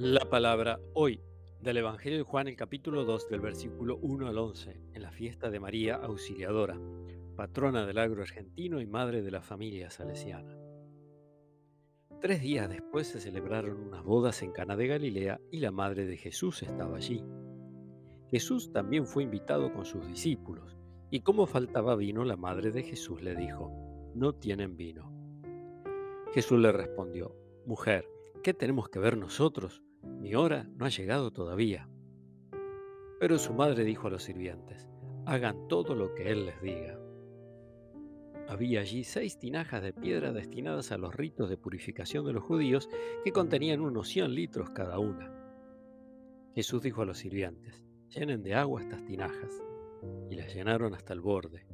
La palabra hoy del Evangelio de Juan, el capítulo 2, del versículo 1 al 11, en la fiesta de María Auxiliadora, patrona del agro argentino y madre de la familia salesiana. Tres días después se celebraron unas bodas en Cana de Galilea y la madre de Jesús estaba allí. Jesús también fue invitado con sus discípulos, y como faltaba vino, la madre de Jesús le dijo, no tienen vino. Jesús le respondió, Mujer, ¿qué tenemos que ver nosotros? Mi hora no ha llegado todavía. Pero su madre dijo a los sirvientes, hagan todo lo que él les diga. Había allí seis tinajas de piedra destinadas a los ritos de purificación de los judíos que contenían unos 100 litros cada una. Jesús dijo a los sirvientes, llenen de agua estas tinajas, y las llenaron hasta el borde.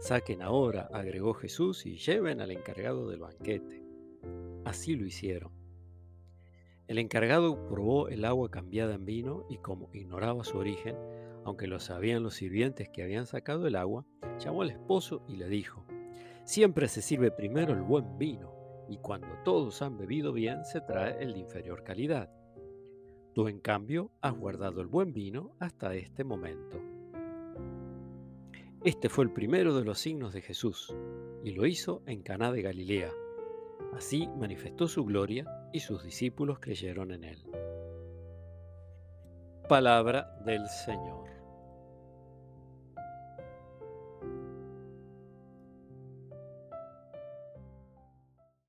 Saquen ahora, agregó Jesús, y lleven al encargado del banquete. Así lo hicieron. El encargado probó el agua cambiada en vino y como ignoraba su origen, aunque lo sabían los sirvientes que habían sacado el agua, llamó al esposo y le dijo, Siempre se sirve primero el buen vino, y cuando todos han bebido bien se trae el de inferior calidad. Tú en cambio has guardado el buen vino hasta este momento. Este fue el primero de los signos de Jesús, y lo hizo en Caná de Galilea. Así manifestó su gloria y sus discípulos creyeron en él. Palabra del Señor.